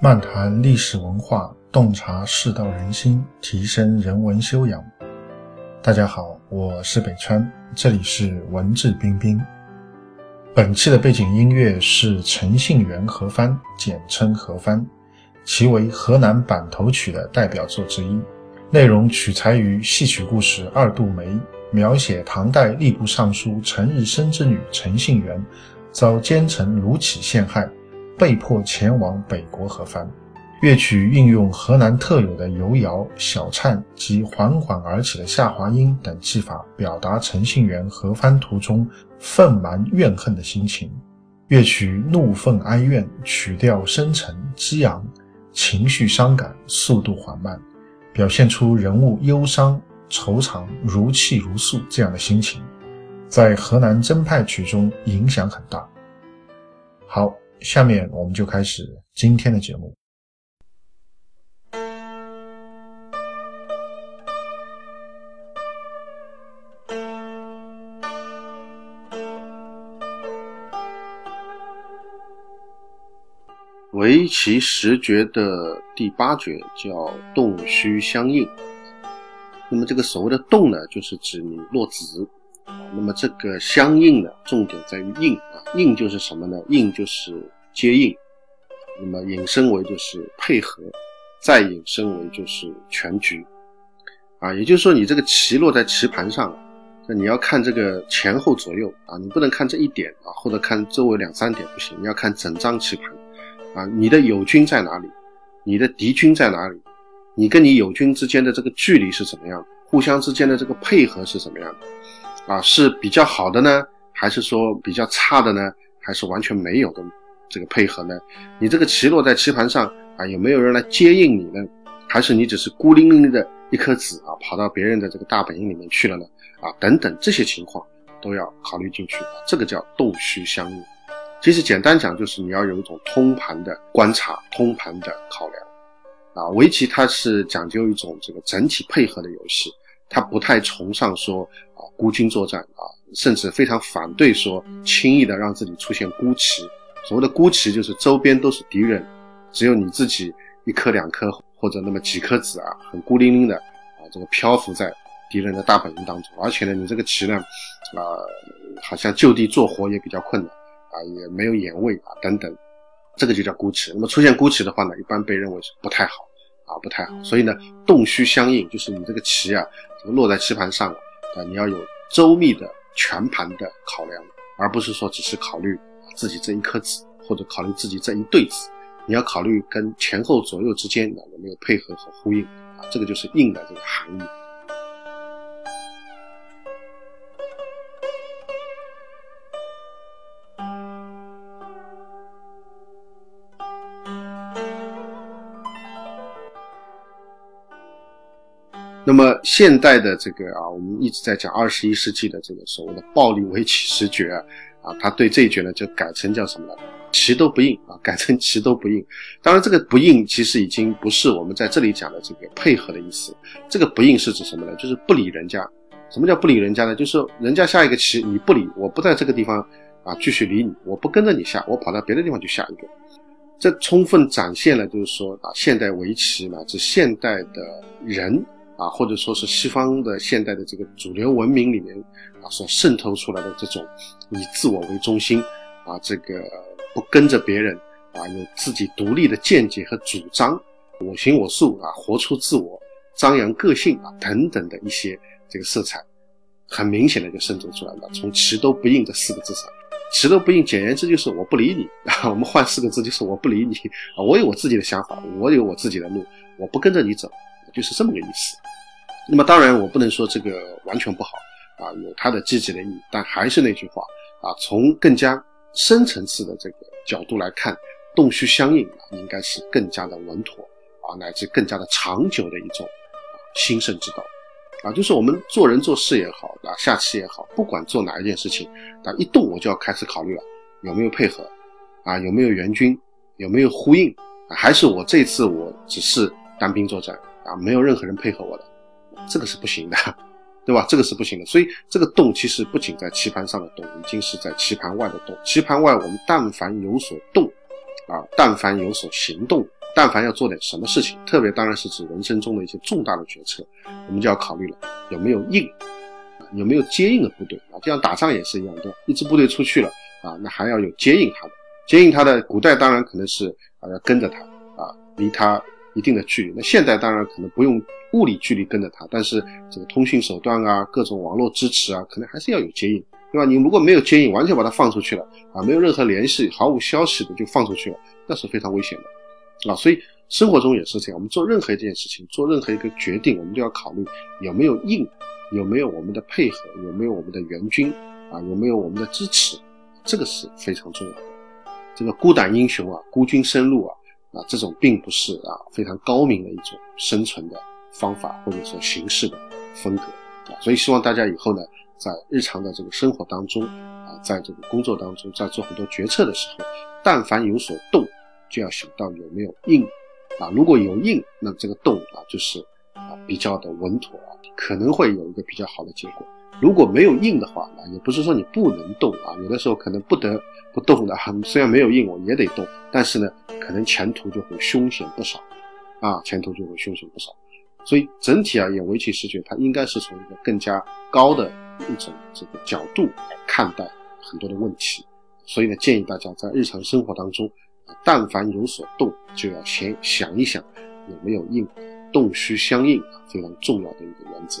漫谈历史文化，洞察世道人心，提升人文修养。大家好，我是北川，这里是文质彬彬。本期的背景音乐是陈信元何番，简称何番，其为河南板头曲的代表作之一。内容取材于戏曲故事《二度梅》，描写唐代吏部尚书陈日升之女陈信元遭奸臣卢杞陷害。被迫前往北国河番。乐曲运用河南特有的游摇、小颤及缓缓而起的下滑音等技法，表达陈信元河番途中愤蛮怨恨的心情。乐曲怒愤哀怨，曲调深沉激昂，情绪伤感，速度缓慢，表现出人物忧伤、惆怅、如泣如诉这样的心情，在河南征派曲中影响很大。好。下面我们就开始今天的节目。围棋十诀的第八诀叫动虚相应。那么这个所谓的动呢，就是指你落子。那么这个相应的，重点在于应啊，应就是什么呢？应就是接应，那么引申为就是配合，再引申为就是全局，啊，也就是说你这个棋落在棋盘上了，那你要看这个前后左右啊，你不能看这一点啊，或者看周围两三点不行，你要看整张棋盘，啊，你的友军在哪里？你的敌军在哪里？你跟你友军之间的这个距离是怎么样的？互相之间的这个配合是怎么样的？啊，是比较好的呢，还是说比较差的呢？还是完全没有的这个配合呢？你这个棋落在棋盘上啊，有没有人来接应你呢？还是你只是孤零零的一颗子啊，跑到别人的这个大本营里面去了呢？啊，等等这些情况都要考虑进去，这个叫动虚相应。其实简单讲，就是你要有一种通盘的观察、通盘的考量。啊，围棋它是讲究一种这个整体配合的游戏。他不太崇尚说啊孤军作战啊，甚至非常反对说轻易的让自己出现孤旗。所谓的孤旗就是周边都是敌人，只有你自己一颗两颗或者那么几颗子啊，很孤零零的啊，这个漂浮在敌人的大本营当中。而且呢，你这个旗呢，啊，好像就地做活也比较困难啊，也没有眼位啊等等，这个就叫孤旗。那么出现孤旗的话呢，一般被认为是不太好。啊，不太好，所以呢，动虚相应，就是你这个棋啊，这个落在棋盘上了啊，你要有周密的全盘的考量，而不是说只是考虑自己这一颗子，或者考虑自己这一对子，你要考虑跟前后左右之间啊有没有配合和呼应啊，这个就是应的这个含义。那么现代的这个啊，我们一直在讲二十一世纪的这个所谓的暴力围棋十诀啊，啊，他对这一绝呢就改成叫什么呢？棋都不应啊，改成棋都不应。当然，这个不应其实已经不是我们在这里讲的这个配合的意思。这个不应是指什么呢？就是不理人家。什么叫不理人家呢？就是人家下一个棋你不理，我不在这个地方啊继续理你，我不跟着你下，我跑到别的地方去下一个。这充分展现了就是说啊，现代围棋乃至现代的人。啊，或者说是西方的现代的这个主流文明里面啊，所渗透出来的这种以自我为中心啊，这个不跟着别人啊，有自己独立的见解和主张，我行我素啊，活出自我，张扬个性啊，等等的一些这个色彩，很明显的就渗透出来了。从“其都不应”这四个字上，“其都不应”简言之就是我不理你 啊。我们换四个字就是我不理你啊。我有我自己的想法，我有我自己的路，我不跟着你走。就是这么个意思。那么当然，我不能说这个完全不好啊，有它的积极的意义。但还是那句话啊，从更加深层次的这个角度来看，动虚相应，应该是更加的稳妥啊，乃至更加的长久的一种啊兴盛之道啊。就是我们做人做事也好啊，下棋也好，不管做哪一件事情，啊，一动我就要开始考虑了，有没有配合啊，有没有援军，有没有呼应，还是我这次我只是单兵作战。啊，没有任何人配合我的，这个是不行的，对吧？这个是不行的。所以这个动其实不仅在棋盘上的动，已经是在棋盘外的动。棋盘外，我们但凡有所动，啊，但凡有所行动，但凡要做点什么事情，特别当然是指人生中的一些重大的决策，我们就要考虑了有没有应，有没有接应的部队啊，就像打仗也是一样的，一支部队出去了啊，那还要有接应他的，接应他的古代当然可能是啊要跟着他啊，离他一定的距离，那现在当然可能不用物理距离跟着他，但是这个通讯手段啊，各种网络支持啊，可能还是要有接应。对吧？你如果没有接应，完全把它放出去了啊，没有任何联系，毫无消息的就放出去了，那是非常危险的啊。所以生活中也是这样，我们做任何一件事情，做任何一个决定，我们都要考虑有没有应，有没有我们的配合，有没有我们的援军啊，有没有我们的支持，这个是非常重要的。这个孤胆英雄啊，孤军深入啊，啊，这种并不是啊非常高明的一种生存的方法或者说形式的风格啊。所以希望大家以后呢。在日常的这个生活当中，啊，在这个工作当中，在做很多决策的时候，但凡有所动，就要想到有没有应，啊，如果有应，那这个动啊，就是啊比较的稳妥，可能会有一个比较好的结果。如果没有应的话，啊，也不是说你不能动啊，有的时候可能不得不动的，虽然没有应，我也得动，但是呢，可能前途就会凶险不少，啊，前途就会凶险不少。所以整体而言，围棋视觉它应该是从一个更加高的。一种这个角度来看待很多的问题，所以呢，建议大家在日常生活当中，但凡有所动，就要先想一想有没有应，动虚相应，非常重要的一个原则。